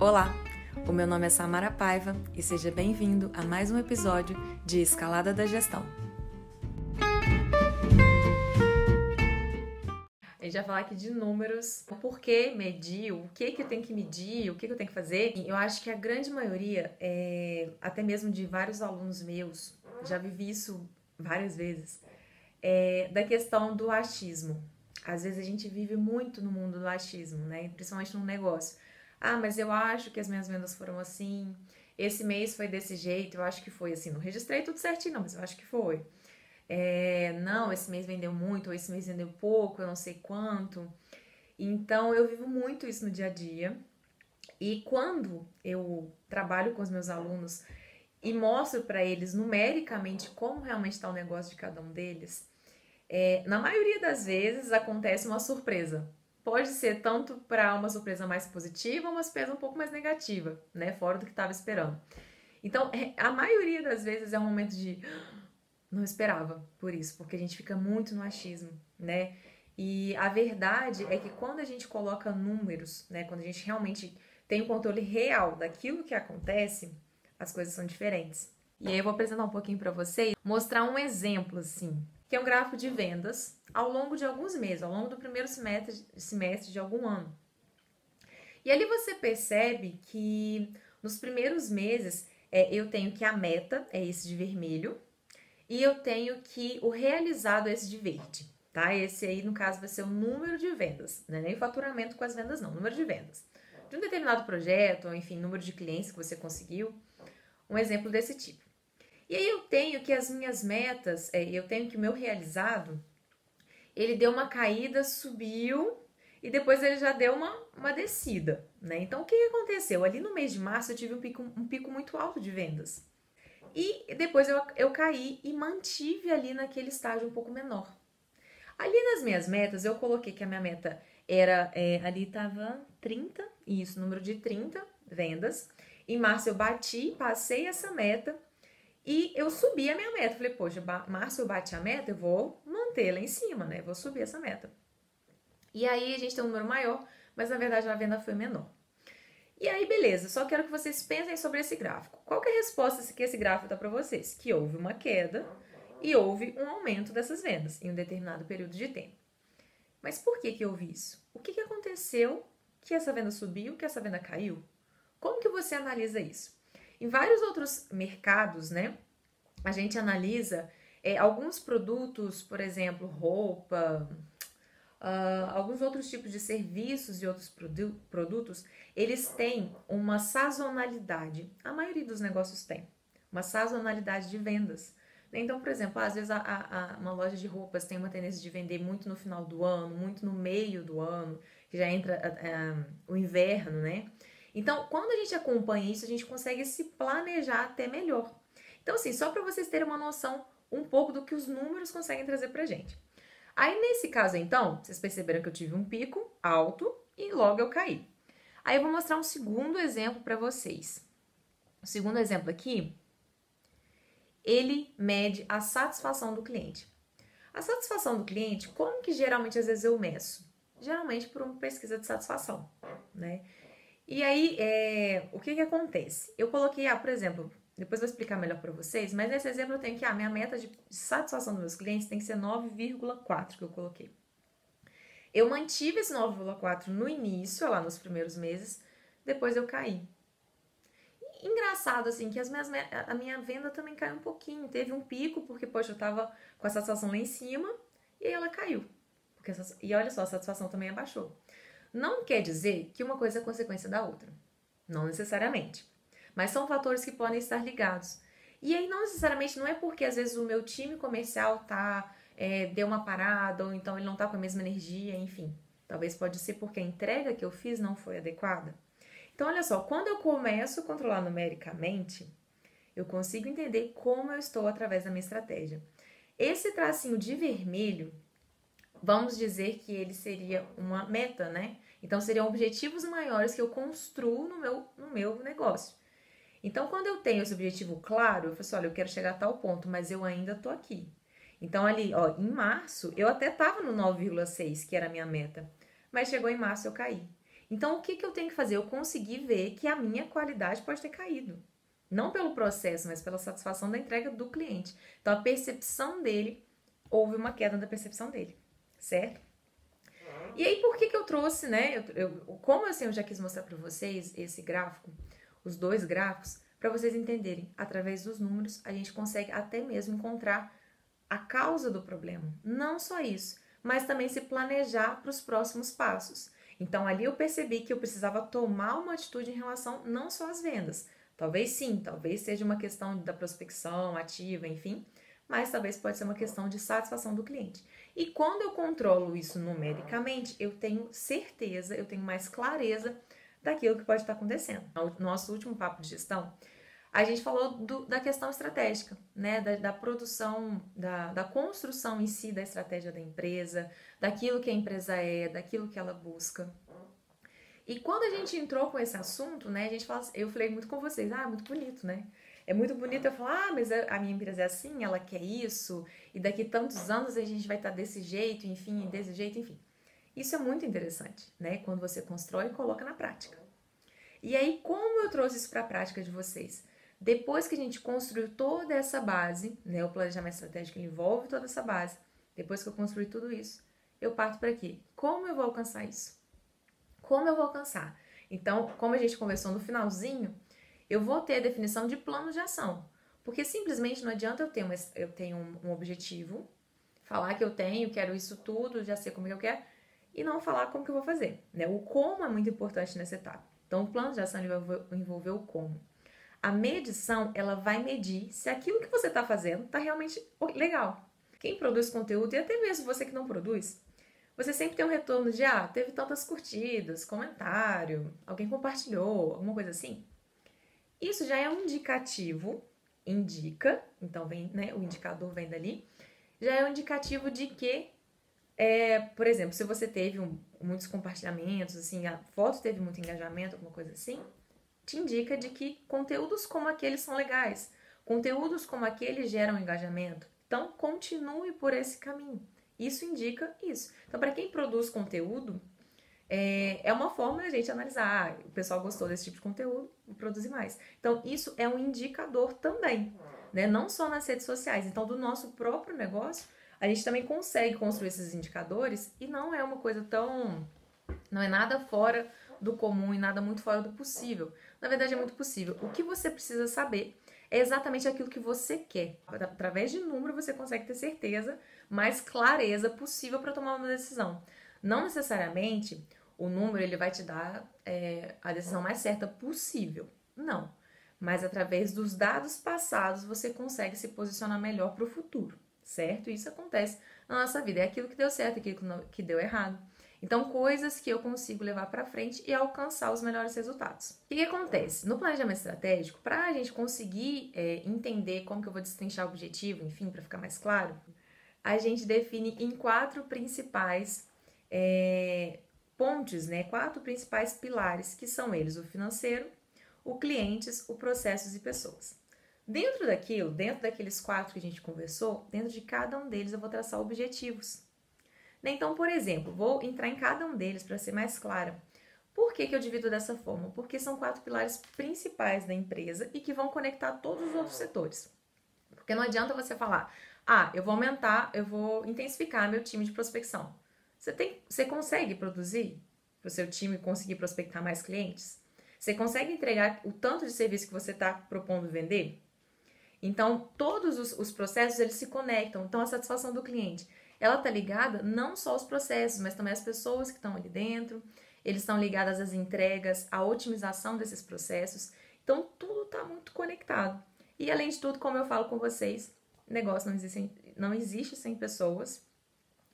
Olá, o meu nome é Samara Paiva e seja bem-vindo a mais um episódio de Escalada da Gestão. A gente vai falar aqui de números, o porquê medir, o que, que eu tenho que medir, o que, que eu tenho que fazer. Eu acho que a grande maioria, é, até mesmo de vários alunos meus, já vivi isso várias vezes, é, da questão do achismo. Às vezes a gente vive muito no mundo do achismo, né? Principalmente no negócio. Ah, mas eu acho que as minhas vendas foram assim. Esse mês foi desse jeito, eu acho que foi assim. Não registrei tudo certinho, não, mas eu acho que foi. É, não, esse mês vendeu muito, ou esse mês vendeu pouco, eu não sei quanto. Então eu vivo muito isso no dia a dia. E quando eu trabalho com os meus alunos e mostro para eles numericamente como realmente está o negócio de cada um deles, é, na maioria das vezes acontece uma surpresa pode ser tanto para uma surpresa mais positiva ou uma surpresa um pouco mais negativa, né? Fora do que estava esperando. Então, é, a maioria das vezes é um momento de não esperava por isso, porque a gente fica muito no achismo, né? E a verdade é que quando a gente coloca números, né, quando a gente realmente tem o um controle real daquilo que acontece, as coisas são diferentes. E aí eu vou apresentar um pouquinho para vocês, mostrar um exemplo assim, que é um gráfico de vendas ao longo de alguns meses, ao longo do primeiro semestre, semestre de algum ano. E ali você percebe que nos primeiros meses é, eu tenho que a meta é esse de vermelho e eu tenho que o realizado é esse de verde, tá? Esse aí, no caso, vai ser o número de vendas, né? nem o faturamento com as vendas, não, número de vendas. De um determinado projeto, ou enfim, número de clientes que você conseguiu, um exemplo desse tipo. E aí eu tenho que as minhas metas, é, eu tenho que o meu realizado ele deu uma caída, subiu e depois ele já deu uma, uma descida, né? Então o que aconteceu? Ali no mês de março eu tive um pico, um pico muito alto de vendas. E depois eu, eu caí e mantive ali naquele estágio um pouco menor. Ali nas minhas metas, eu coloquei que a minha meta era, é, ali tava 30, isso, número de 30 vendas. Em março eu bati, passei essa meta e eu subi a minha meta. Falei, poxa, março eu bati a meta, eu vou manter lá em cima, né? Vou subir essa meta. E aí a gente tem um número maior, mas na verdade a venda foi menor. E aí, beleza, só quero que vocês pensem sobre esse gráfico. Qual é a resposta que esse gráfico dá para vocês? Que houve uma queda e houve um aumento dessas vendas em um determinado período de tempo. Mas por que que houve isso? O que, que aconteceu que essa venda subiu, que essa venda caiu? Como que você analisa isso? Em vários outros mercados, né, a gente analisa é, alguns produtos, por exemplo, roupa, uh, alguns outros tipos de serviços e outros produ produtos, eles têm uma sazonalidade. A maioria dos negócios tem uma sazonalidade de vendas. Então, por exemplo, às vezes a, a, a, uma loja de roupas tem uma tendência de vender muito no final do ano, muito no meio do ano, que já entra o inverno, né? Então, quando a gente acompanha isso, a gente consegue se planejar até melhor. Então, assim, só para vocês terem uma noção um pouco do que os números conseguem trazer pra gente. Aí, nesse caso, então, vocês perceberam que eu tive um pico alto e logo eu caí. Aí, eu vou mostrar um segundo exemplo para vocês. O segundo exemplo aqui, ele mede a satisfação do cliente. A satisfação do cliente, como que geralmente às vezes eu meço? Geralmente por uma pesquisa de satisfação, né? E aí, é, o que que acontece? Eu coloquei, ah, por exemplo, depois vou explicar melhor para vocês, mas nesse exemplo eu tenho que a ah, minha meta de satisfação dos meus clientes tem que ser 9,4 que eu coloquei. Eu mantive esse 9,4 no início, lá nos primeiros meses, depois eu caí. E, engraçado assim que as minhas, a minha venda também caiu um pouquinho, teve um pico porque poxa, eu tava com a satisfação lá em cima e aí ela caiu. Porque e olha só, a satisfação também abaixou. Não quer dizer que uma coisa é consequência da outra. Não necessariamente mas são fatores que podem estar ligados. E aí, não necessariamente, não é porque às vezes o meu time comercial tá, é, deu uma parada, ou então ele não tá com a mesma energia, enfim. Talvez pode ser porque a entrega que eu fiz não foi adequada. Então, olha só, quando eu começo a controlar numericamente, eu consigo entender como eu estou através da minha estratégia. Esse tracinho de vermelho, vamos dizer que ele seria uma meta, né? Então, seriam objetivos maiores que eu construo no meu, no meu negócio. Então, quando eu tenho esse objetivo claro, eu falo assim, olha, eu quero chegar a tal ponto, mas eu ainda tô aqui. Então, ali, ó, em março, eu até tava no 9,6, que era a minha meta. Mas chegou em março, eu caí. Então, o que, que eu tenho que fazer? Eu consegui ver que a minha qualidade pode ter caído. Não pelo processo, mas pela satisfação da entrega do cliente. Então, a percepção dele, houve uma queda da percepção dele, certo? E aí, por que, que eu trouxe, né? Eu, eu, como assim eu já quis mostrar para vocês esse gráfico, os dois gráficos, para vocês entenderem, através dos números, a gente consegue até mesmo encontrar a causa do problema. Não só isso, mas também se planejar para os próximos passos. Então, ali eu percebi que eu precisava tomar uma atitude em relação não só às vendas. Talvez sim, talvez seja uma questão da prospecção ativa, enfim, mas talvez pode ser uma questão de satisfação do cliente. E quando eu controlo isso numericamente, eu tenho certeza, eu tenho mais clareza daquilo que pode estar acontecendo. No nosso último papo de gestão, a gente falou do, da questão estratégica, né? Da, da produção, da, da, construção em si da estratégia da empresa, daquilo que a empresa é, daquilo que ela busca. E quando a gente entrou com esse assunto, né? A gente fala, eu falei muito com vocês, ah, muito bonito, né? É muito bonito eu falar, ah, mas a minha empresa é assim, ela quer isso, e daqui tantos anos a gente vai estar desse jeito, enfim, desse jeito, enfim. Isso é muito interessante, né? Quando você constrói e coloca na prática. E aí, como eu trouxe isso para a prática de vocês? Depois que a gente construiu toda essa base, né, o planejamento estratégico envolve toda essa base, depois que eu construí tudo isso, eu parto para aqui. Como eu vou alcançar isso? Como eu vou alcançar? Então, como a gente conversou no finalzinho, eu vou ter a definição de plano de ação. Porque simplesmente não adianta eu ter, uma, eu tenho um, um objetivo, falar que eu tenho, quero isso tudo, já sei como que eu quero, e não falar como que eu vou fazer. Né? O como é muito importante nessa etapa. Então, o plano de ação vai envolver o como. A medição, ela vai medir se aquilo que você está fazendo está realmente legal. Quem produz conteúdo, e até mesmo você que não produz, você sempre tem um retorno de, ah, teve tantas curtidas, comentário, alguém compartilhou, alguma coisa assim. Isso já é um indicativo, indica, então vem, né, o indicador vem dali, já é um indicativo de que, é, por exemplo, se você teve um, muitos compartilhamentos, assim, a foto teve muito engajamento, alguma coisa assim, te indica de que conteúdos como aqueles são legais, conteúdos como aqueles geram engajamento. Então, continue por esse caminho. Isso indica isso. Então, para quem produz conteúdo, é, é uma forma da gente analisar. Ah, o pessoal gostou desse tipo de conteúdo, produzir mais. Então, isso é um indicador também, né? Não só nas redes sociais. Então, do nosso próprio negócio, a gente também consegue construir esses indicadores e não é uma coisa tão. Não é nada fora do comum e nada muito fora do possível. Na verdade, é muito possível. O que você precisa saber é exatamente aquilo que você quer. Através de número, você consegue ter certeza, mais clareza possível para tomar uma decisão. Não necessariamente o número ele vai te dar é, a decisão mais certa possível. Não. Mas através dos dados passados, você consegue se posicionar melhor para o futuro, certo? Isso acontece na nossa vida. É aquilo que deu certo, aquilo que deu errado. Então, coisas que eu consigo levar para frente e alcançar os melhores resultados. O que, acontece? No planejamento estratégico, para a gente conseguir é, entender como que eu vou destrinchar o objetivo, enfim, para ficar mais claro, a gente define em quatro principais é, pontes, né? Quatro principais pilares, que são eles: o financeiro, o clientes, o processos e pessoas. Dentro daquilo, dentro daqueles quatro que a gente conversou, dentro de cada um deles eu vou traçar objetivos. Né? Então, por exemplo, vou entrar em cada um deles para ser mais clara. Por que, que eu divido dessa forma? Porque são quatro pilares principais da empresa e que vão conectar todos os outros setores. Porque não adianta você falar, ah, eu vou aumentar, eu vou intensificar meu time de prospecção. Você, tem, você consegue produzir para o seu time conseguir prospectar mais clientes? Você consegue entregar o tanto de serviço que você está propondo vender? Então, todos os, os processos eles se conectam. Então, a satisfação do cliente ela está ligada não só aos processos, mas também às pessoas que estão ali dentro. Eles estão ligados às entregas, à otimização desses processos. Então, tudo está muito conectado. E, além de tudo, como eu falo com vocês, negócio não existe, não existe sem pessoas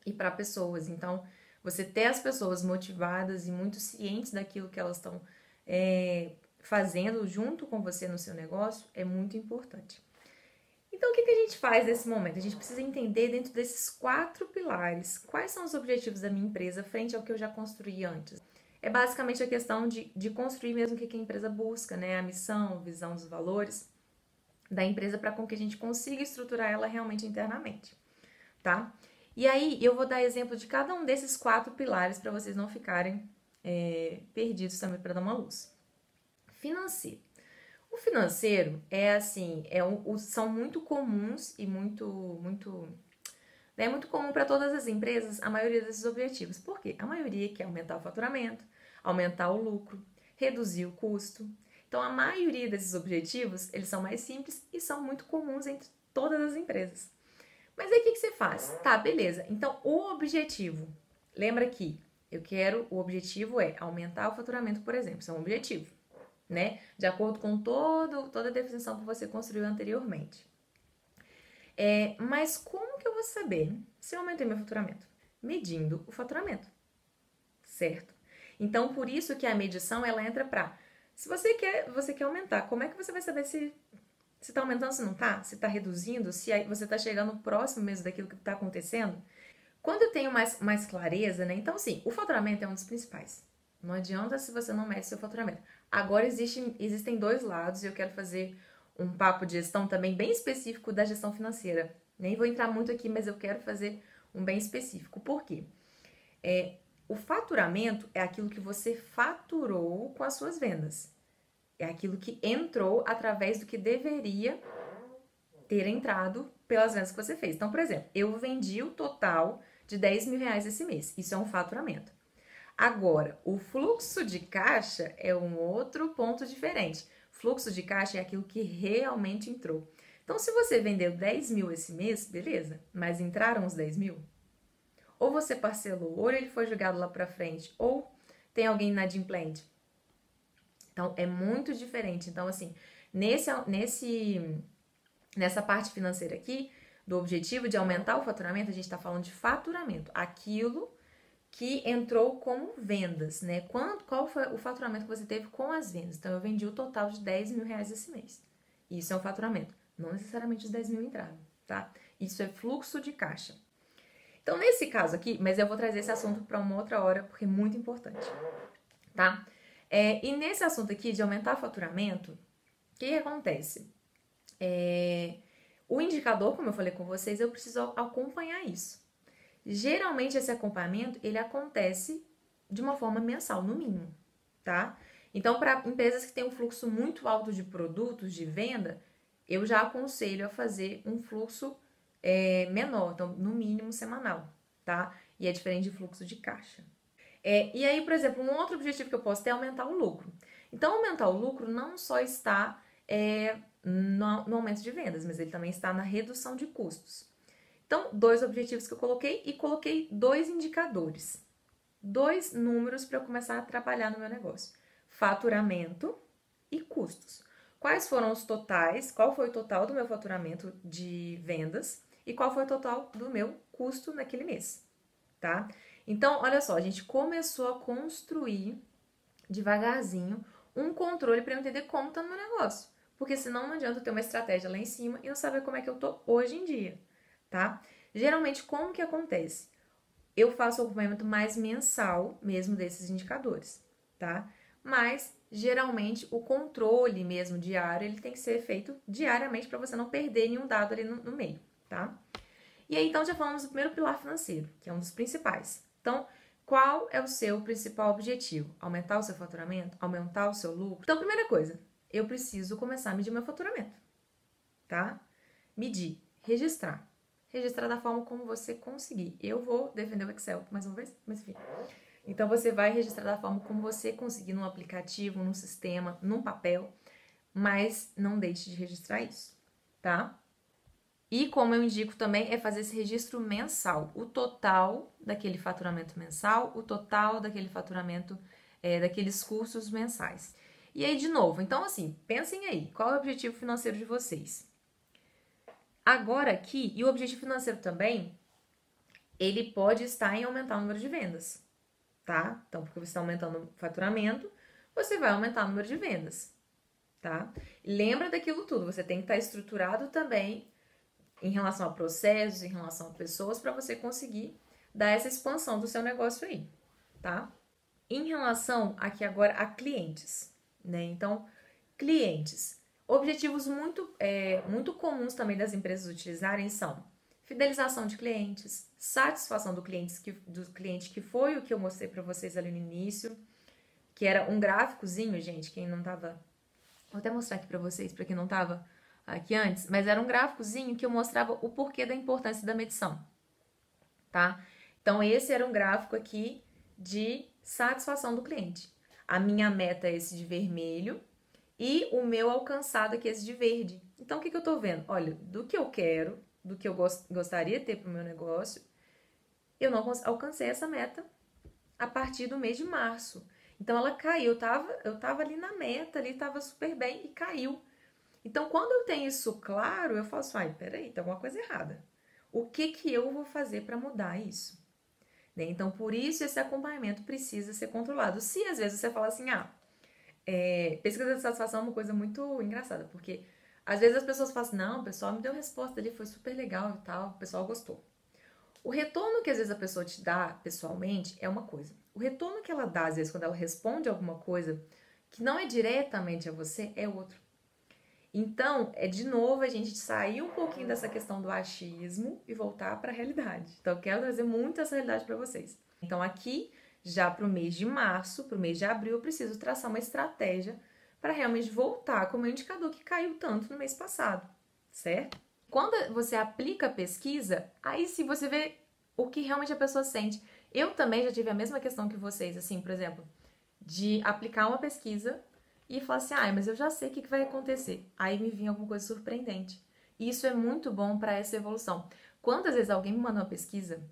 e para pessoas. Então, você ter as pessoas motivadas e muito cientes daquilo que elas estão é, fazendo junto com você no seu negócio é muito importante. Então, o que, que a gente faz nesse momento? A gente precisa entender dentro desses quatro pilares quais são os objetivos da minha empresa frente ao que eu já construí antes. É basicamente a questão de, de construir mesmo o que, que a empresa busca, né? A missão, visão dos valores da empresa para com que a gente consiga estruturar ela realmente internamente, tá? E aí eu vou dar exemplo de cada um desses quatro pilares para vocês não ficarem é, perdidos também para dar uma luz. Financeiro. O financeiro é assim, é um, são muito comuns e muito, muito é muito comum para todas as empresas a maioria desses objetivos. Por quê? A maioria quer aumentar o faturamento, aumentar o lucro, reduzir o custo. Então, a maioria desses objetivos, eles são mais simples e são muito comuns entre todas as empresas. Mas aí o que, que você faz? Tá, beleza. Então, o objetivo, lembra que eu quero, o objetivo é aumentar o faturamento, por exemplo, isso é um objetivo, né? De acordo com todo, toda a definição que você construiu anteriormente. É, mas como que eu vou saber se eu aumentei meu faturamento? Medindo o faturamento, certo? Então, por isso que a medição ela entra para se você quer, você quer aumentar, como é que você vai saber se se está aumentando, se não está, se está reduzindo, se você está chegando próximo mesmo daquilo que está acontecendo? Quando eu tenho mais, mais clareza, né? Então, sim, o faturamento é um dos principais. Não adianta se você não mede seu faturamento. Agora existe, existem dois lados e eu quero fazer um papo de gestão também bem específico da gestão financeira. Nem vou entrar muito aqui, mas eu quero fazer um bem específico. Por quê? É, o faturamento é aquilo que você faturou com as suas vendas. É aquilo que entrou através do que deveria ter entrado pelas vendas que você fez. Então, por exemplo, eu vendi o total de 10 mil reais esse mês. Isso é um faturamento. Agora, o fluxo de caixa é um outro ponto diferente. Fluxo de caixa é aquilo que realmente entrou. Então, se você vendeu 10 mil esse mês, beleza, mas entraram os 10 mil? Ou você parcelou, ou ele foi jogado lá para frente, ou tem alguém inadimplente. Então, é muito diferente. Então, assim, nesse, nesse, nessa parte financeira aqui, do objetivo de aumentar o faturamento, a gente está falando de faturamento. Aquilo que entrou como vendas, né? Quanto, qual foi o faturamento que você teve com as vendas? Então, eu vendi o total de 10 mil reais esse mês. Isso é um faturamento. Não necessariamente os 10 mil entraram, tá? Isso é fluxo de caixa. Então, nesse caso aqui, mas eu vou trazer esse assunto para uma outra hora, porque é muito importante, tá? É, e nesse assunto aqui de aumentar faturamento, o que, que acontece? É, o indicador, como eu falei com vocês, eu preciso acompanhar isso. Geralmente esse acompanhamento ele acontece de uma forma mensal, no mínimo, tá? Então, para empresas que têm um fluxo muito alto de produtos de venda, eu já aconselho a fazer um fluxo é, menor, então no mínimo semanal, tá? E é diferente de fluxo de caixa. É, e aí, por exemplo, um outro objetivo que eu posso ter é aumentar o lucro. Então, aumentar o lucro não só está é, no, no aumento de vendas, mas ele também está na redução de custos. Então, dois objetivos que eu coloquei e coloquei dois indicadores, dois números para eu começar a trabalhar no meu negócio: faturamento e custos. Quais foram os totais? Qual foi o total do meu faturamento de vendas e qual foi o total do meu custo naquele mês, tá? Então, olha só, a gente começou a construir devagarzinho um controle para eu entender como tá no meu negócio. Porque senão não adianta eu ter uma estratégia lá em cima e não saber como é que eu tô hoje em dia tá? Geralmente, como que acontece? Eu faço o acompanhamento mais mensal mesmo desses indicadores, tá? Mas geralmente o controle mesmo diário ele tem que ser feito diariamente para você não perder nenhum dado ali no, no, meio, tá? E aí então já falamos do primeiro pilar financeiro, que é um dos principais. Então, qual é o seu principal objetivo? Aumentar o seu faturamento? Aumentar o seu lucro? Então, primeira coisa, eu preciso começar a medir meu faturamento, tá? Medir, registrar registrar da forma como você conseguir. Eu vou defender o Excel mais uma vez, mas enfim. Então você vai registrar da forma como você conseguir num aplicativo, num sistema, num papel, mas não deixe de registrar isso, tá? E como eu indico também é fazer esse registro mensal, o total daquele faturamento mensal, o total daquele faturamento é, daqueles cursos mensais. E aí de novo, então assim, pensem aí, qual é o objetivo financeiro de vocês? Agora aqui, e o objetivo financeiro também, ele pode estar em aumentar o número de vendas, tá? Então, porque você está aumentando o faturamento, você vai aumentar o número de vendas, tá? lembra daquilo tudo, você tem que estar estruturado também em relação a processos, em relação a pessoas, para você conseguir dar essa expansão do seu negócio aí, tá? Em relação aqui agora a clientes, né? Então, clientes. Objetivos muito, é, muito comuns também das empresas utilizarem são fidelização de clientes, satisfação do cliente que, do cliente, que foi o que eu mostrei para vocês ali no início, que era um gráficozinho, gente, quem não tava. Vou até mostrar aqui para vocês, para quem não tava aqui antes, mas era um gráficozinho que eu mostrava o porquê da importância da medição, tá? Então, esse era um gráfico aqui de satisfação do cliente. A minha meta é esse de vermelho e o meu alcançado aqui é esse de verde. Então, o que, que eu tô vendo? Olha, do que eu quero, do que eu gost gostaria de ter para o meu negócio, eu não alcancei essa meta a partir do mês de março. Então ela caiu, eu tava, eu tava ali na meta, ali tava super bem e caiu. Então quando eu tenho isso claro, eu faço, assim, ai, peraí, tem alguma coisa errada. O que que eu vou fazer para mudar isso? Né? Então por isso esse acompanhamento precisa ser controlado. Se às vezes você fala assim, ah, é, pesquisa de satisfação é uma coisa muito engraçada, porque às vezes as pessoas falam assim, não, o pessoal me deu resposta ali, foi super legal e tal, o pessoal gostou. O retorno que às vezes a pessoa te dá pessoalmente é uma coisa. O retorno que ela dá, às vezes, quando ela responde alguma coisa que não é diretamente a você, é outro. Então, é de novo a gente sair um pouquinho dessa questão do achismo e voltar para a realidade. Então, eu quero trazer muito essa realidade para vocês. Então, aqui, já para o mês de março, para o mês de abril, eu preciso traçar uma estratégia para realmente voltar com o meu indicador que caiu tanto no mês passado, certo? Quando você aplica a pesquisa, aí sim você vê o que realmente a pessoa sente. Eu também já tive a mesma questão que vocês, assim, por exemplo, de aplicar uma pesquisa e falar assim, ah, mas eu já sei o que vai acontecer. Aí me vinha alguma coisa surpreendente. Isso é muito bom para essa evolução. Quantas vezes alguém me manda uma pesquisa,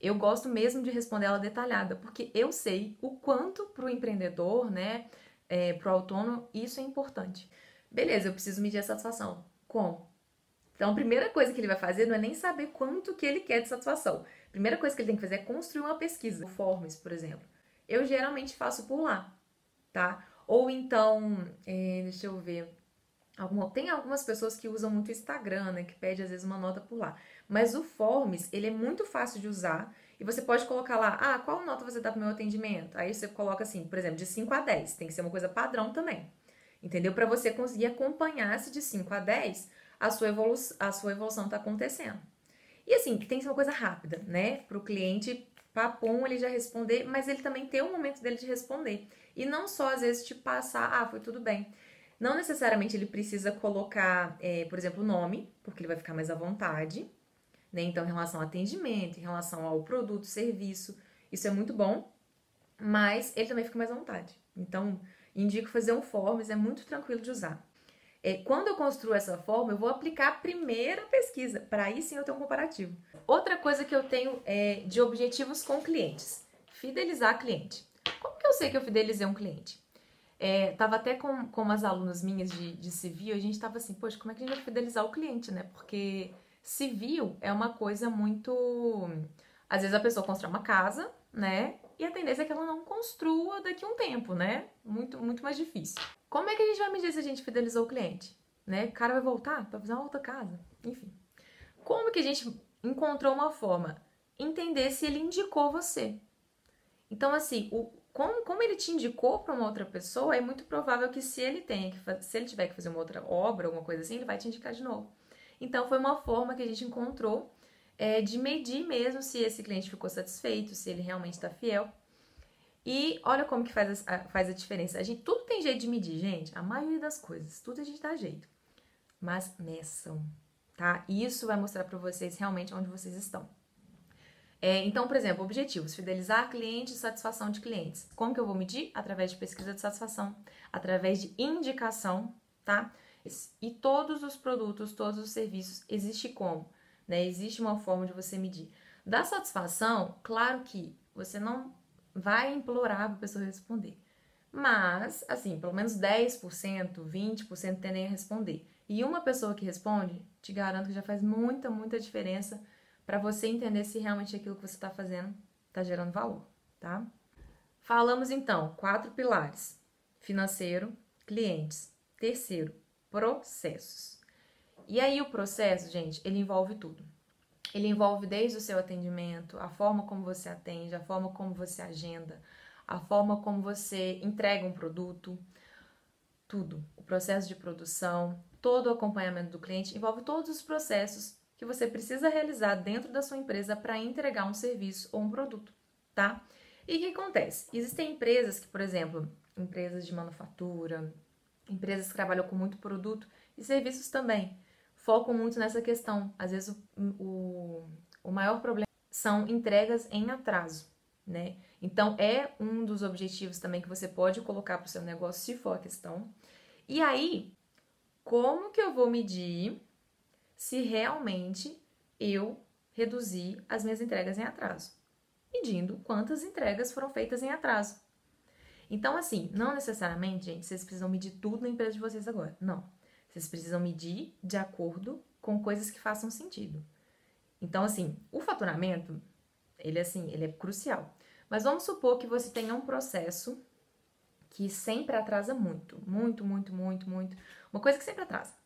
eu gosto mesmo de responder ela detalhada, porque eu sei o quanto para o empreendedor, né, é, para o autônomo, isso é importante. Beleza, eu preciso medir a satisfação. Como? Então, a primeira coisa que ele vai fazer não é nem saber quanto que ele quer de satisfação. A primeira coisa que ele tem que fazer é construir uma pesquisa. Forms, por exemplo. Eu geralmente faço por lá, tá? Ou então, é, deixa eu ver. Alguma, tem algumas pessoas que usam muito o Instagram, né? Que pede às vezes uma nota por lá. Mas o Forms, ele é muito fácil de usar. E você pode colocar lá, ah, qual nota você dá pro meu atendimento? Aí você coloca assim, por exemplo, de 5 a 10. Tem que ser uma coisa padrão também. Entendeu? Para você conseguir acompanhar se de 5 a 10 a sua, evolu a sua evolução está acontecendo. E assim, tem que ser uma coisa rápida, né? Para o cliente, papum, ele já responder, mas ele também tem um momento dele de responder. E não só, às vezes, te passar, ah, foi tudo bem. Não necessariamente ele precisa colocar, é, por exemplo, o nome, porque ele vai ficar mais à vontade, né? Então, em relação ao atendimento, em relação ao produto, serviço, isso é muito bom, mas ele também fica mais à vontade. Então, indico fazer um forms, é muito tranquilo de usar. É, quando eu construo essa forma, eu vou aplicar a primeira pesquisa, para aí sim eu ter um comparativo. Outra coisa que eu tenho é de objetivos com clientes: fidelizar cliente. Eu sei que eu fidelizei um cliente? É, tava até com, com umas alunas minhas de, de civil, a gente tava assim, poxa, como é que a gente vai fidelizar o cliente, né? Porque civil é uma coisa muito. Às vezes a pessoa constrói uma casa, né? E a tendência é que ela não construa daqui a um tempo, né? Muito, muito mais difícil. Como é que a gente vai medir se a gente fidelizou o cliente? Né? O cara vai voltar para fazer uma outra casa? Enfim. Como que a gente encontrou uma forma? Entender se ele indicou você. Então, assim, o, como, como ele te indicou para uma outra pessoa, é muito provável que se ele tenha que se ele tiver que fazer uma outra obra, alguma coisa assim, ele vai te indicar de novo. Então, foi uma forma que a gente encontrou é, de medir mesmo se esse cliente ficou satisfeito, se ele realmente está fiel. E olha como que faz a, faz a diferença. A gente, tudo tem jeito de medir, gente. A maioria das coisas, tudo a gente dá jeito. Mas meçam, tá? Isso vai mostrar para vocês realmente onde vocês estão. É, então, por exemplo, objetivos: fidelizar clientes, satisfação de clientes. Como que eu vou medir? Através de pesquisa de satisfação, através de indicação, tá? E todos os produtos, todos os serviços, existe como? Né? Existe uma forma de você medir. Da satisfação, claro que você não vai implorar para a pessoa responder. Mas, assim, pelo menos 10%, 20% tendem a responder. E uma pessoa que responde, te garanto que já faz muita, muita diferença para você entender se realmente aquilo que você está fazendo está gerando valor, tá? Falamos então, quatro pilares: financeiro, clientes, terceiro, processos. E aí o processo, gente, ele envolve tudo. Ele envolve desde o seu atendimento, a forma como você atende, a forma como você agenda, a forma como você entrega um produto, tudo. O processo de produção, todo o acompanhamento do cliente, envolve todos os processos que você precisa realizar dentro da sua empresa para entregar um serviço ou um produto, tá? E o que acontece? Existem empresas que, por exemplo, empresas de manufatura, empresas que trabalham com muito produto e serviços também. Focam muito nessa questão. Às vezes o, o, o maior problema são entregas em atraso, né? Então é um dos objetivos também que você pode colocar para o seu negócio, se for a questão. E aí, como que eu vou medir se realmente eu reduzi as minhas entregas em atraso? Medindo quantas entregas foram feitas em atraso. Então, assim, não necessariamente, gente, vocês precisam medir tudo na empresa de vocês agora. Não. Vocês precisam medir de acordo com coisas que façam sentido. Então, assim, o faturamento, ele assim, ele é crucial. Mas vamos supor que você tenha um processo que sempre atrasa muito, muito, muito, muito, muito. Uma coisa que sempre atrasa.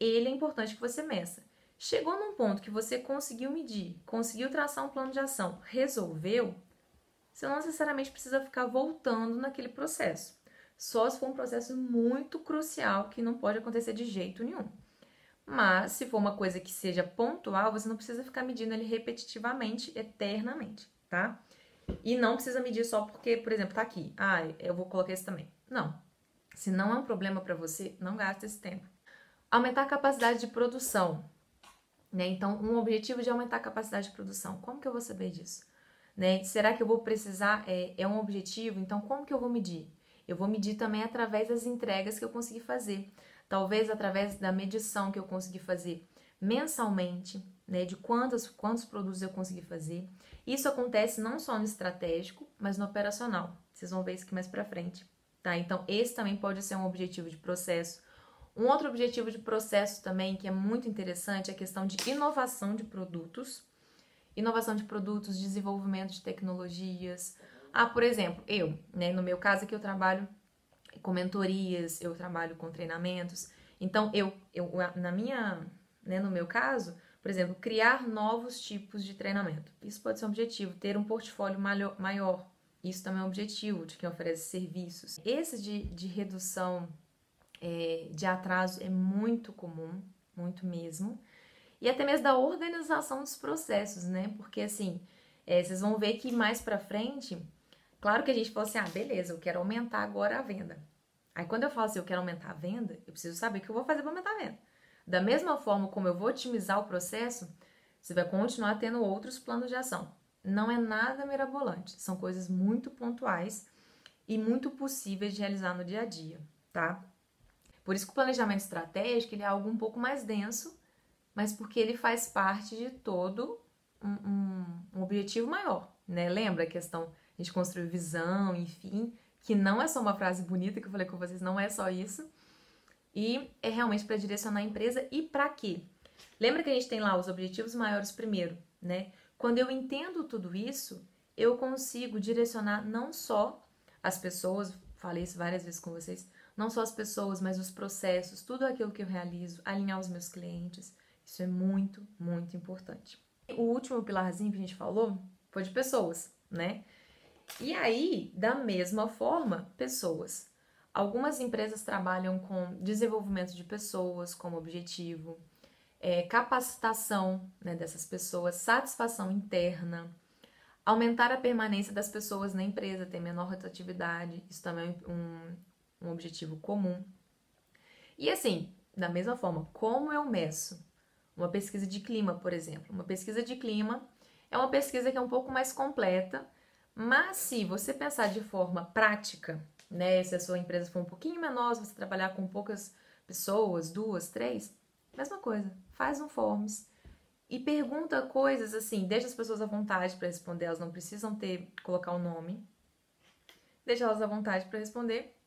Ele é importante que você meça. Chegou num ponto que você conseguiu medir, conseguiu traçar um plano de ação, resolveu, você não necessariamente precisa ficar voltando naquele processo. Só se for um processo muito crucial que não pode acontecer de jeito nenhum. Mas se for uma coisa que seja pontual, você não precisa ficar medindo ele repetitivamente, eternamente, tá? E não precisa medir só porque, por exemplo, tá aqui. Ah, eu vou colocar esse também. Não. Se não é um problema para você, não gasta esse tempo. Aumentar a capacidade de produção. Né? Então, um objetivo de aumentar a capacidade de produção. Como que eu vou saber disso? Né? Será que eu vou precisar? É, é um objetivo? Então, como que eu vou medir? Eu vou medir também através das entregas que eu consegui fazer. Talvez através da medição que eu consegui fazer mensalmente, né? De quantos, quantos produtos eu consegui fazer. Isso acontece não só no estratégico, mas no operacional. Vocês vão ver isso aqui mais pra frente, tá? Então, esse também pode ser um objetivo de processo. Um outro objetivo de processo também que é muito interessante é a questão de inovação de produtos inovação de produtos, desenvolvimento de tecnologias. Ah, por exemplo, eu, né, no meu caso aqui eu trabalho com mentorias, eu trabalho com treinamentos. Então, eu, eu na minha, né, no meu caso, por exemplo, criar novos tipos de treinamento. Isso pode ser um objetivo, ter um portfólio maior. Isso também é um objetivo de quem oferece serviços. Esse de, de redução é, de atraso é muito comum, muito mesmo e até mesmo da organização dos processos, né? Porque assim, é, vocês vão ver que mais pra frente, claro que a gente fala assim, ah, beleza, eu quero aumentar agora a venda. Aí quando eu falo assim, eu quero aumentar a venda, eu preciso saber o que eu vou fazer para aumentar a venda. Da mesma forma como eu vou otimizar o processo, você vai continuar tendo outros planos de ação. Não é nada mirabolante, são coisas muito pontuais e muito possíveis de realizar no dia a dia, tá? Por isso que o planejamento estratégico ele é algo um pouco mais denso mas porque ele faz parte de todo um, um, um objetivo maior, né? Lembra a questão gente construir visão, enfim, que não é só uma frase bonita que eu falei com vocês, não é só isso. E é realmente para direcionar a empresa e para quê? Lembra que a gente tem lá os objetivos maiores primeiro, né? Quando eu entendo tudo isso, eu consigo direcionar não só as pessoas, falei isso várias vezes com vocês, não só as pessoas, mas os processos, tudo aquilo que eu realizo, alinhar os meus clientes, isso é muito, muito importante. O último pilarzinho que a gente falou foi de pessoas, né? E aí, da mesma forma, pessoas. Algumas empresas trabalham com desenvolvimento de pessoas como objetivo, é, capacitação né, dessas pessoas, satisfação interna, aumentar a permanência das pessoas na empresa, ter menor rotatividade, isso também é um, um objetivo comum. E assim, da mesma forma, como eu meço uma pesquisa de clima, por exemplo. Uma pesquisa de clima é uma pesquisa que é um pouco mais completa, mas se você pensar de forma prática, né, se a sua empresa for um pouquinho menor, se você trabalhar com poucas pessoas, duas, três, mesma coisa. Faz um forms e pergunta coisas assim, deixa as pessoas à vontade para responder, elas não precisam ter colocar o um nome. Deixa elas à vontade para responder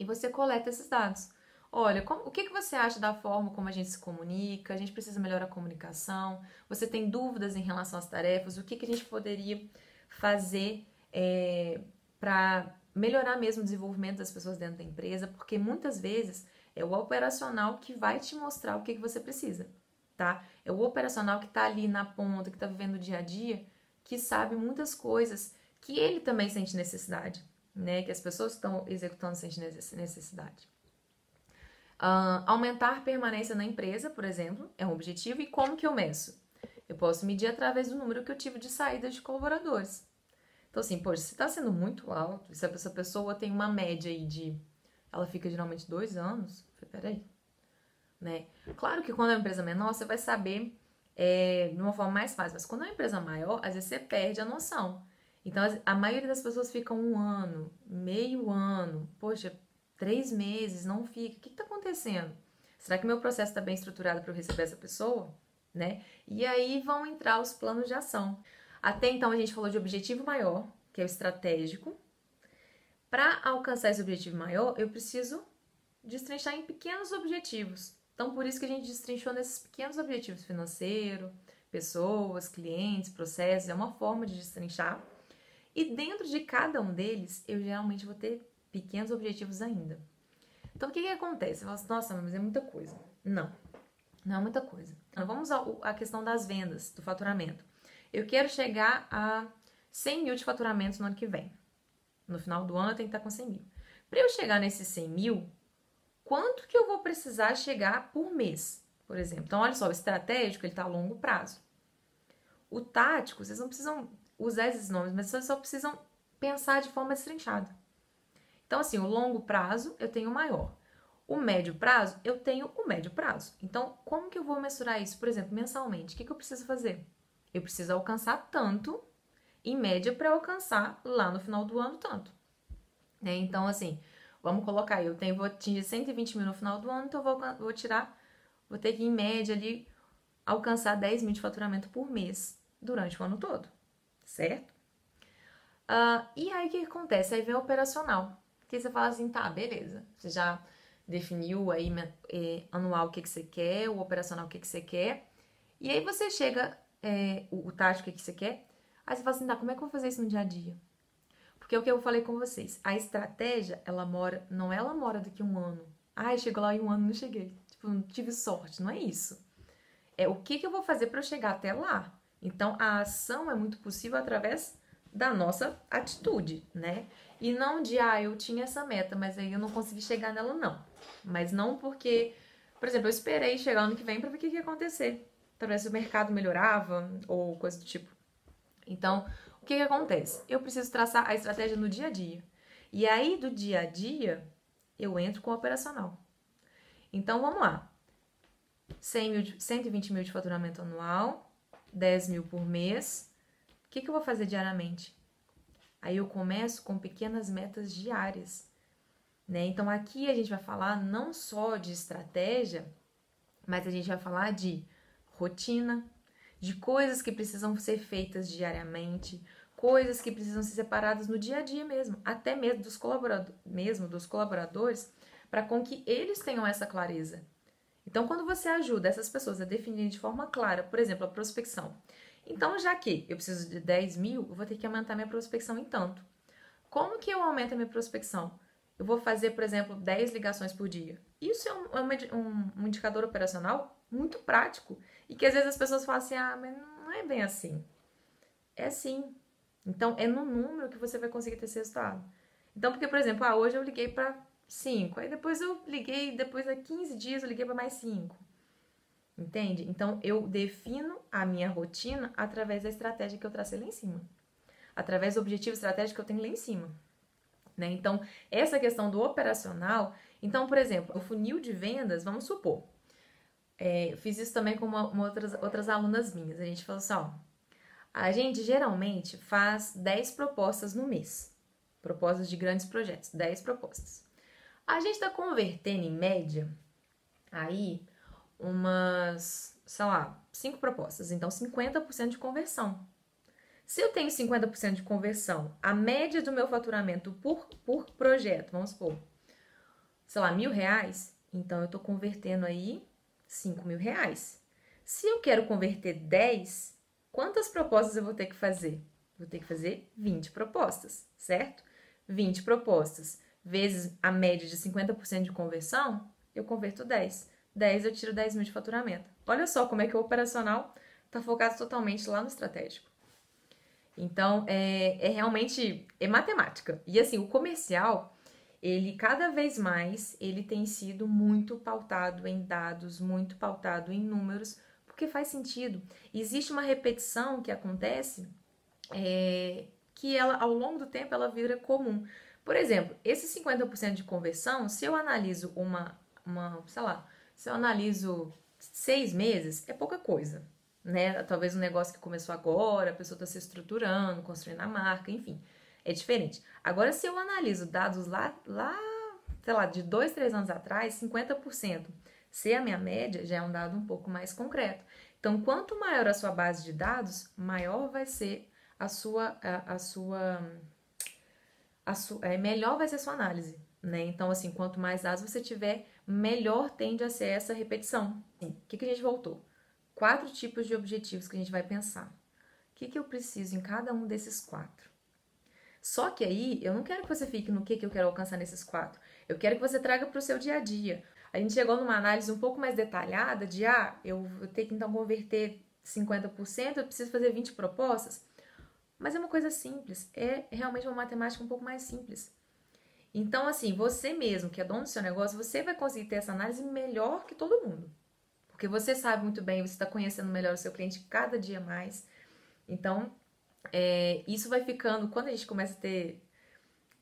e você coleta esses dados. Olha, como, o que, que você acha da forma como a gente se comunica? A gente precisa melhorar a comunicação? Você tem dúvidas em relação às tarefas? O que, que a gente poderia fazer é, para melhorar mesmo o desenvolvimento das pessoas dentro da empresa? Porque muitas vezes é o operacional que vai te mostrar o que, que você precisa, tá? É o operacional que está ali na ponta, que está vivendo o dia a dia, que sabe muitas coisas que ele também sente necessidade, né? Que as pessoas estão executando sentem necessidade. Uh, aumentar permanência na empresa, por exemplo, é um objetivo. E como que eu meço? Eu posso medir através do número que eu tive de saídas de colaboradores. Então, assim, poxa, se tá sendo muito alto, se essa pessoa tem uma média aí de. Ela fica geralmente dois anos, peraí. Né? Claro que quando é uma empresa menor, você vai saber é, de uma forma mais fácil, mas quando é uma empresa maior, às vezes você perde a noção. Então, a maioria das pessoas ficam um ano, meio ano, poxa, três meses, não fica. O que está acontecendo? Será que meu processo está bem estruturado para eu receber essa pessoa? Né? E aí vão entrar os planos de ação. Até então a gente falou de objetivo maior, que é o estratégico. Para alcançar esse objetivo maior, eu preciso destrinchar em pequenos objetivos. Então, por isso que a gente destrinchou nesses pequenos objetivos financeiro, pessoas, clientes, processos, é uma forma de destrinchar. E dentro de cada um deles, eu geralmente vou ter pequenos objetivos ainda. Então, o que, que acontece? Você fala assim, nossa, mas é muita coisa. Não, não é muita coisa. Então, vamos à questão das vendas, do faturamento. Eu quero chegar a 100 mil de faturamento no ano que vem. No final do ano eu tenho que estar com 100 mil. Para eu chegar nesses 100 mil, quanto que eu vou precisar chegar por mês, por exemplo? Então, olha só, o estratégico ele está a longo prazo. O tático, vocês não precisam usar esses nomes, mas vocês só precisam pensar de forma destrinchada. Então, assim, o longo prazo eu tenho o maior. O médio prazo, eu tenho o médio prazo. Então, como que eu vou mensurar isso? Por exemplo, mensalmente, o que, que eu preciso fazer? Eu preciso alcançar tanto, em média, para alcançar lá no final do ano tanto. Né? Então, assim, vamos colocar eu tenho, vou atingir 120 mil no final do ano, então vou, vou tirar, vou ter que, em média, ali, alcançar 10 mil de faturamento por mês durante o ano todo certo? Uh, e aí o que acontece? Aí vem o operacional. Que você fala assim, tá, beleza. Você já definiu aí é, anual o que, que você quer, o operacional o que, que você quer. E aí você chega, é, o, o tático o que, que você quer. Aí você fala assim, tá, como é que eu vou fazer isso no dia a dia? Porque é o que eu falei com vocês, a estratégia, ela mora, não ela mora daqui a um ano. Ai, chegou lá em um ano não cheguei. Tipo, não tive sorte, não é isso. É o que, que eu vou fazer para eu chegar até lá. Então, a ação é muito possível através da nossa atitude, né? E não de, ah, eu tinha essa meta, mas aí eu não consegui chegar nela, não. Mas não porque, por exemplo, eu esperei chegar ano que vem para ver o que ia acontecer. Talvez o mercado melhorava ou coisa do tipo. Então, o que, que acontece? Eu preciso traçar a estratégia no dia a dia. E aí, do dia a dia, eu entro com o operacional. Então, vamos lá. 100 mil de, 120 mil de faturamento anual, 10 mil por mês, o que, que eu vou fazer diariamente? Aí eu começo com pequenas metas diárias. Né? Então aqui a gente vai falar não só de estratégia, mas a gente vai falar de rotina, de coisas que precisam ser feitas diariamente, coisas que precisam ser separadas no dia a dia mesmo, até mesmo dos, colaborador, mesmo dos colaboradores, para com que eles tenham essa clareza. Então, quando você ajuda essas pessoas a definirem de forma clara, por exemplo, a prospecção. Então, já que eu preciso de 10 mil, eu vou ter que aumentar minha prospecção em tanto. Como que eu aumento a minha prospecção? Eu vou fazer, por exemplo, 10 ligações por dia. Isso é um, é um, um indicador operacional muito prático e que às vezes as pessoas falam assim: ah, mas não é bem assim. É sim. Então, é no número que você vai conseguir ter esse resultado. Então, porque, por exemplo, ah, hoje eu liguei para 5. Aí depois eu liguei, depois de 15 dias eu liguei para mais 5. Entende? Então eu defino a minha rotina através da estratégia que eu tracei lá em cima. Através do objetivo estratégico que eu tenho lá em cima. Né? Então, essa questão do operacional. Então, por exemplo, o funil de vendas, vamos supor. É, fiz isso também com uma, uma outras, outras alunas minhas. A gente falou assim: ó, a gente geralmente faz 10 propostas no mês. Propostas de grandes projetos, 10 propostas. A gente está convertendo em média aí umas, sei lá, 5 propostas, então 50% de conversão. Se eu tenho 50% de conversão, a média do meu faturamento por, por projeto, vamos supor, sei lá, mil reais, então eu estou convertendo aí 5 mil reais. Se eu quero converter 10, quantas propostas eu vou ter que fazer? Vou ter que fazer 20 propostas, certo? 20 propostas vezes a média de 50% de conversão, eu converto 10. 10 eu tiro 10 mil de faturamento. Olha só como é que o operacional está focado totalmente lá no estratégico. Então, é, é realmente é matemática. E assim, o comercial, ele cada vez mais, ele tem sido muito pautado em dados, muito pautado em números, porque faz sentido. Existe uma repetição que acontece é, que ela, ao longo do tempo, ela vira comum. Por exemplo, esse 50% de conversão, se eu analiso uma, uma, sei lá, se eu analiso seis meses, é pouca coisa, né? Talvez um negócio que começou agora, a pessoa está se estruturando, construindo a marca, enfim, é diferente. Agora, se eu analiso dados lá, lá sei lá, de dois, três anos atrás, 50%, se a minha média, já é um dado um pouco mais concreto. Então, quanto maior a sua base de dados, maior vai ser a sua, a, a sua, sua é, melhor vai ser a sua análise, né? Então, assim, quanto mais dados você tiver, melhor tende a ser essa repetição. O que, que a gente voltou? Quatro tipos de objetivos que a gente vai pensar. O que, que eu preciso em cada um desses quatro? Só que aí, eu não quero que você fique no que, que eu quero alcançar nesses quatro. Eu quero que você traga para o seu dia a dia. A gente chegou numa análise um pouco mais detalhada de, ah, eu vou ter que então converter 50%, eu preciso fazer 20 propostas. Mas é uma coisa simples, é realmente uma matemática um pouco mais simples. Então, assim, você mesmo que é dono do seu negócio, você vai conseguir ter essa análise melhor que todo mundo. Porque você sabe muito bem, você está conhecendo melhor o seu cliente cada dia mais. Então, é, isso vai ficando, quando a gente começa a ter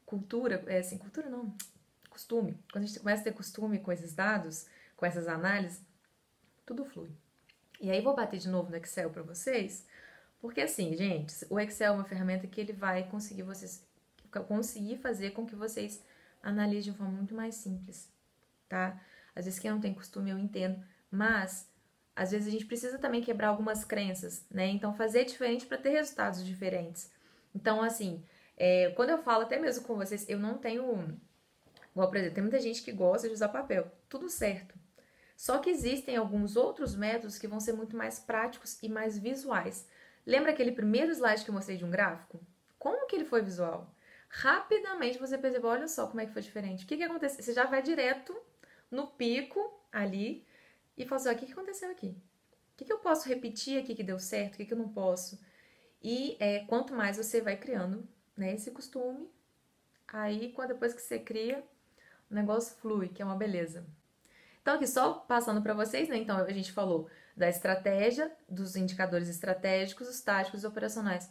cultura, é assim, cultura não, costume. Quando a gente começa a ter costume com esses dados, com essas análises, tudo flui. E aí vou bater de novo no Excel para vocês, porque assim, gente, o Excel é uma ferramenta que ele vai conseguir vocês conseguir fazer com que vocês analisem de uma forma muito mais simples, tá? Às vezes quem não tem costume eu entendo, mas às vezes a gente precisa também quebrar algumas crenças, né? Então fazer diferente para ter resultados diferentes. Então assim, é, quando eu falo até mesmo com vocês, eu não tenho Igual, por exemplo, tem muita gente que gosta de usar papel. Tudo certo. Só que existem alguns outros métodos que vão ser muito mais práticos e mais visuais. Lembra aquele primeiro slide que eu mostrei de um gráfico? Como que ele foi visual? Rapidamente você percebeu, olha só como é que foi diferente. O que, que aconteceu? Você já vai direto no pico ali e fala assim, o que, que aconteceu aqui? O que, que eu posso repetir aqui que deu certo? O que, que eu não posso? E é, quanto mais você vai criando né, esse costume, aí quando depois que você cria, o negócio flui, que é uma beleza. Então, aqui só passando para vocês, né? Então, a gente falou da estratégia, dos indicadores estratégicos, os táticos e operacionais.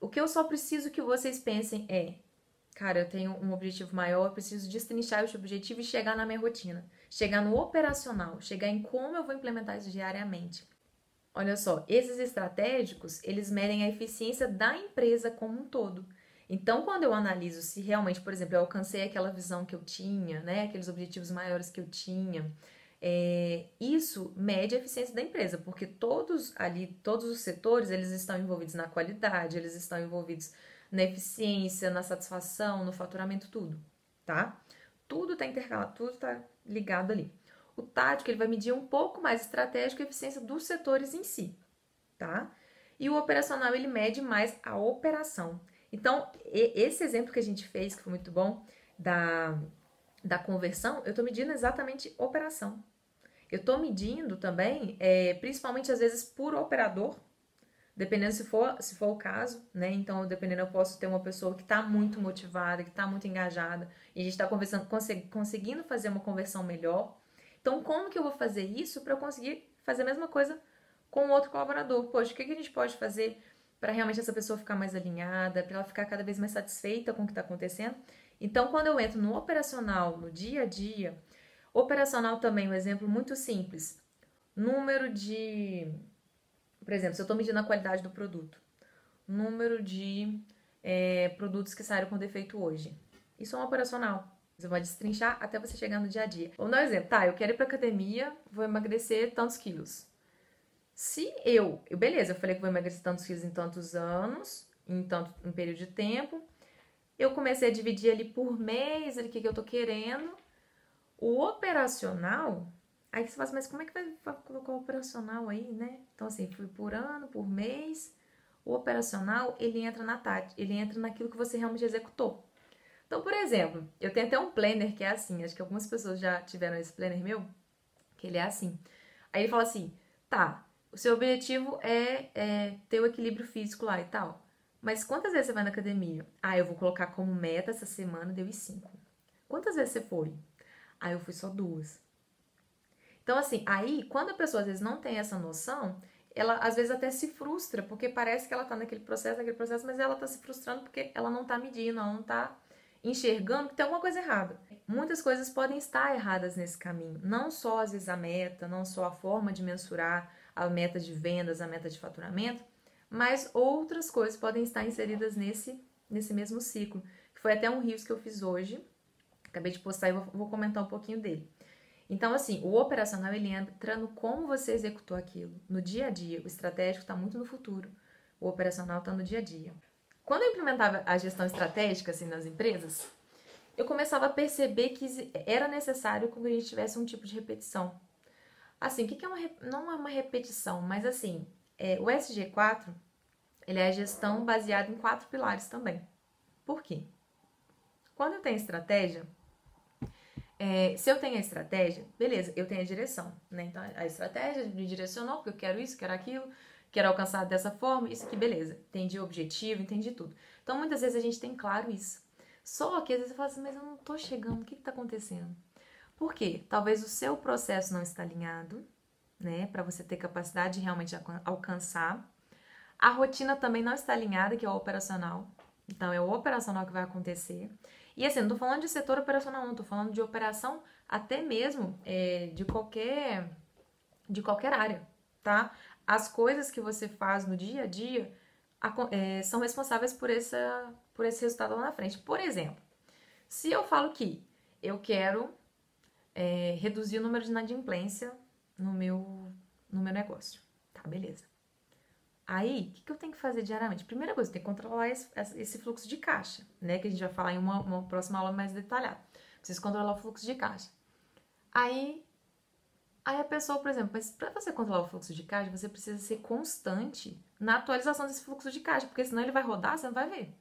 O que eu só preciso que vocês pensem é: cara, eu tenho um objetivo maior, eu preciso destrinchar esse objetivo e chegar na minha rotina, chegar no operacional, chegar em como eu vou implementar isso diariamente. Olha só, esses estratégicos, eles medem a eficiência da empresa como um todo. Então, quando eu analiso se realmente, por exemplo, eu alcancei aquela visão que eu tinha, né, aqueles objetivos maiores que eu tinha, é, isso mede a eficiência da empresa, porque todos ali, todos os setores, eles estão envolvidos na qualidade, eles estão envolvidos na eficiência, na satisfação, no faturamento, tudo, tá? Tudo está intercalado, tudo está ligado ali. O tático ele vai medir um pouco mais estratégico a eficiência dos setores em si, tá? E o operacional ele mede mais a operação. Então, esse exemplo que a gente fez, que foi muito bom, da, da conversão, eu estou medindo exatamente operação. Eu estou medindo também, é, principalmente às vezes por operador, dependendo se for, se for o caso, né? Então, dependendo, eu posso ter uma pessoa que está muito motivada, que está muito engajada, e a gente está conseguindo fazer uma conversão melhor. Então, como que eu vou fazer isso para eu conseguir fazer a mesma coisa com outro colaborador? Poxa, o que, que a gente pode fazer para realmente essa pessoa ficar mais alinhada, para ela ficar cada vez mais satisfeita com o que está acontecendo. Então, quando eu entro no operacional, no dia a dia, operacional também, um exemplo muito simples. Número de. Por exemplo, se eu estou medindo a qualidade do produto, número de é, produtos que saíram com defeito hoje. Isso é um operacional. Você vai destrinchar até você chegar no dia a dia. Vamos dar um exemplo. Tá, eu quero ir para academia, vou emagrecer tantos quilos. Se eu, eu, beleza, eu falei que vou emagrecer tantos quilos em tantos anos, em tanto um período de tempo. Eu comecei a dividir ali por mês, o que, que eu tô querendo. O operacional, aí você fala assim, mas como é que vai, colocar o operacional aí, né? Então, assim, fui por ano, por mês. O operacional, ele entra na tática, ele entra naquilo que você realmente executou. Então, por exemplo, eu tenho até um planner que é assim, acho que algumas pessoas já tiveram esse planner meu, que ele é assim. Aí ele fala assim, tá, o seu objetivo é, é ter o equilíbrio físico lá e tal. Mas quantas vezes você vai na academia? Ah, eu vou colocar como meta essa semana, deu cinco. Quantas vezes você foi? Ah, eu fui só duas. Então, assim, aí, quando a pessoa às vezes não tem essa noção, ela às vezes até se frustra, porque parece que ela tá naquele processo, naquele processo, mas ela tá se frustrando porque ela não tá medindo, ela não tá enxergando que tem alguma coisa errada. Muitas coisas podem estar erradas nesse caminho, não só às vezes a meta, não só a forma de mensurar a meta de vendas, a meta de faturamento, mas outras coisas podem estar inseridas nesse nesse mesmo ciclo. Foi até um rios que eu fiz hoje, acabei de postar e vou, vou comentar um pouquinho dele. Então, assim, o operacional ele entra no como você executou aquilo, no dia a dia. O estratégico está muito no futuro, o operacional está no dia a dia. Quando eu implementava a gestão estratégica assim, nas empresas, eu começava a perceber que era necessário que a gente tivesse um tipo de repetição. Assim, o que é uma, não é uma repetição, mas assim, é, o SG4 ele é a gestão baseada em quatro pilares também. Por quê? Quando eu tenho estratégia, é, se eu tenho a estratégia, beleza, eu tenho a direção, né? Então a estratégia me direcionou, porque eu quero isso, quero aquilo, quero alcançar dessa forma, isso aqui, beleza. Entendi o objetivo, entendi tudo. Então muitas vezes a gente tem claro isso. Só que às vezes você fala assim, mas eu não tô chegando, o que, que tá acontecendo? Por quê? Talvez o seu processo não está alinhado, né? Para você ter capacidade de realmente alcançar. A rotina também não está alinhada, que é o operacional. Então é o operacional que vai acontecer. E assim, não tô falando de setor operacional, não, tô falando de operação até mesmo é, de qualquer de qualquer área, tá? As coisas que você faz no dia a dia é, são responsáveis por, essa, por esse resultado lá na frente. Por exemplo, se eu falo que eu quero é, reduzir o número de inadimplência no meu, no meu negócio, tá? Beleza. Aí, o que, que, eu tenho que fazer diariamente? Primeira coisa, tenho que controlar esse, esse, fluxo de caixa, né? Que a gente vai falar em uma, uma próxima aula mais detalhada. Preciso controlar o fluxo de caixa. Aí, aí a pessoa, por exemplo, mas para você controlar o fluxo de caixa, você precisa ser constante na atualização desse fluxo de caixa, porque senão ele vai rodar, você não vai ver.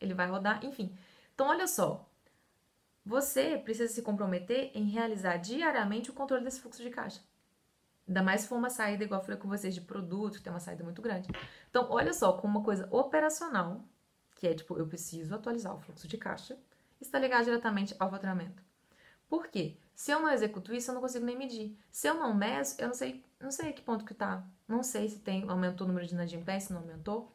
Ele vai rodar, enfim. Então, olha só. Você precisa se comprometer em realizar diariamente o controle desse fluxo de caixa. Ainda mais se for uma saída, igual eu falei com vocês, de produto, tem uma saída muito grande. Então, olha só, com uma coisa operacional, que é tipo, eu preciso atualizar o fluxo de caixa, está ligado diretamente ao faturamento. Por quê? Se eu não executo isso, eu não consigo nem medir. Se eu não meço, eu não sei, não sei a que ponto que tá. Não sei se tem aumentou o número de inadimplência, se não aumentou.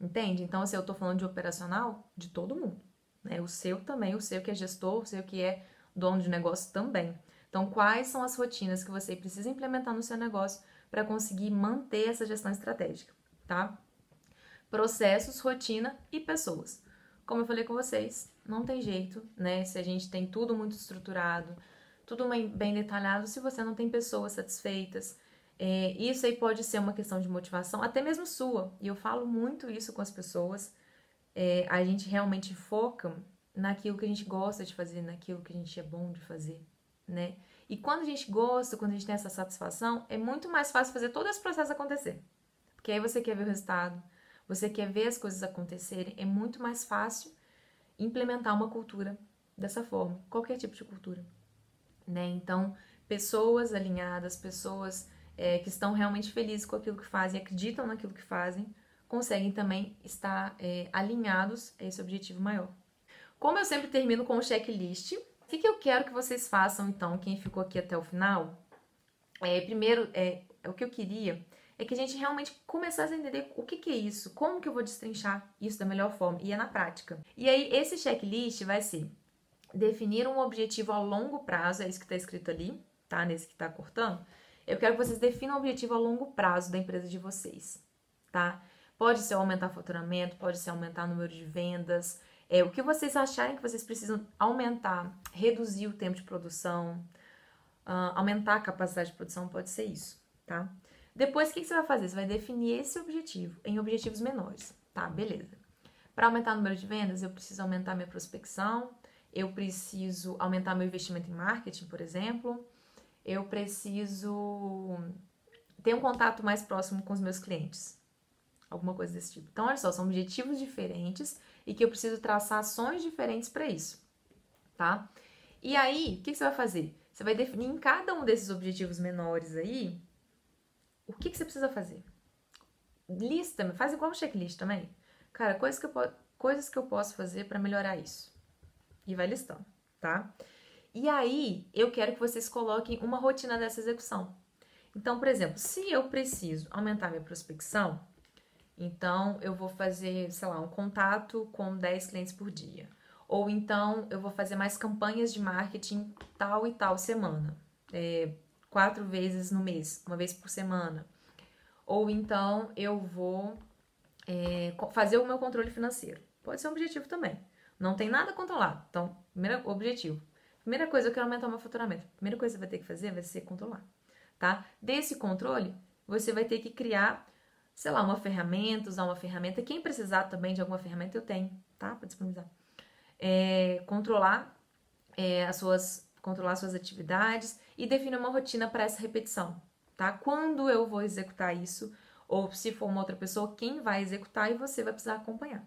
Entende? Então, assim, eu tô falando de operacional de todo mundo. Né? O seu também, o seu que é gestor, o seu que é dono de negócio também. Então, quais são as rotinas que você precisa implementar no seu negócio para conseguir manter essa gestão estratégica, tá? Processos, rotina e pessoas. Como eu falei com vocês, não tem jeito, né? Se a gente tem tudo muito estruturado, tudo bem detalhado, se você não tem pessoas satisfeitas, é, isso aí pode ser uma questão de motivação, até mesmo sua. E eu falo muito isso com as pessoas. É, a gente realmente foca naquilo que a gente gosta de fazer, naquilo que a gente é bom de fazer, né? E quando a gente gosta, quando a gente tem essa satisfação, é muito mais fácil fazer todo esse processo acontecer. Porque aí você quer ver o resultado, você quer ver as coisas acontecerem, é muito mais fácil implementar uma cultura dessa forma, qualquer tipo de cultura. Né? Então, pessoas alinhadas, pessoas é, que estão realmente felizes com aquilo que fazem, acreditam naquilo que fazem, conseguem também estar é, alinhados a esse objetivo maior. Como eu sempre termino com o checklist, o que, que eu quero que vocês façam, então, quem ficou aqui até o final? É, primeiro, é, o que eu queria é que a gente realmente começasse a entender o que, que é isso, como que eu vou destrinchar isso da melhor forma, e é na prática. E aí, esse checklist vai ser definir um objetivo a longo prazo, é isso que está escrito ali, tá? Nesse que está cortando. Eu quero que vocês definam um objetivo a longo prazo da empresa de vocês, tá? Pode ser aumentar faturamento, pode ser aumentar o número de vendas, é, o que vocês acharem que vocês precisam aumentar, reduzir o tempo de produção, uh, aumentar a capacidade de produção, pode ser isso, tá? Depois, o que, que você vai fazer? Você vai definir esse objetivo em objetivos menores, tá? Beleza. Para aumentar o número de vendas, eu preciso aumentar minha prospecção, eu preciso aumentar meu investimento em marketing, por exemplo, eu preciso ter um contato mais próximo com os meus clientes, alguma coisa desse tipo. Então, olha só, são objetivos diferentes e que eu preciso traçar ações diferentes para isso, tá? E aí, o que, você vai fazer? Você vai definir em cada um desses objetivos menores aí o que, que você precisa fazer. Lista, faz igual um checklist também. Cara, coisas que eu, coisas que eu posso fazer para melhorar isso. E vai listando, tá? E aí, eu quero que vocês coloquem uma rotina dessa execução. Então, por exemplo, se eu preciso aumentar minha prospecção, então eu vou fazer, sei lá, um contato com 10 clientes por dia. Ou então eu vou fazer mais campanhas de marketing tal e tal semana. É, quatro vezes no mês, uma vez por semana. Ou então eu vou é, fazer o meu controle financeiro. Pode ser um objetivo também. Não tem nada controlado. Então, primeiro objetivo. Primeira coisa, eu quero aumentar o meu faturamento. Primeira coisa que você vai ter que fazer vai ser controlar, tá? Desse controle, você vai ter que criar, sei lá, uma ferramenta, usar uma ferramenta. Quem precisar também de alguma ferramenta, eu tenho, tá? Para disponibilizar. É, controlar é, as suas controlar suas atividades e definir uma rotina para essa repetição, tá? Quando eu vou executar isso, ou se for uma outra pessoa, quem vai executar e você vai precisar acompanhar.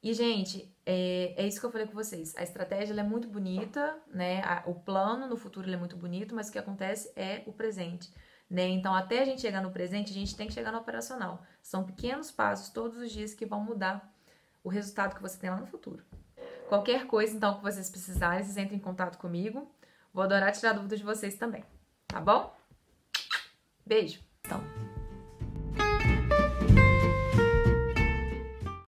E, gente, é, é isso que eu falei com vocês. A estratégia é muito bonita, né? O plano no futuro é muito bonito, mas o que acontece é o presente. Né? Então, até a gente chegar no presente, a gente tem que chegar no operacional. São pequenos passos todos os dias que vão mudar o resultado que você tem lá no futuro. Qualquer coisa, então, que vocês precisarem, vocês entrem em contato comigo. Vou adorar tirar dúvidas de vocês também, tá bom? Beijo!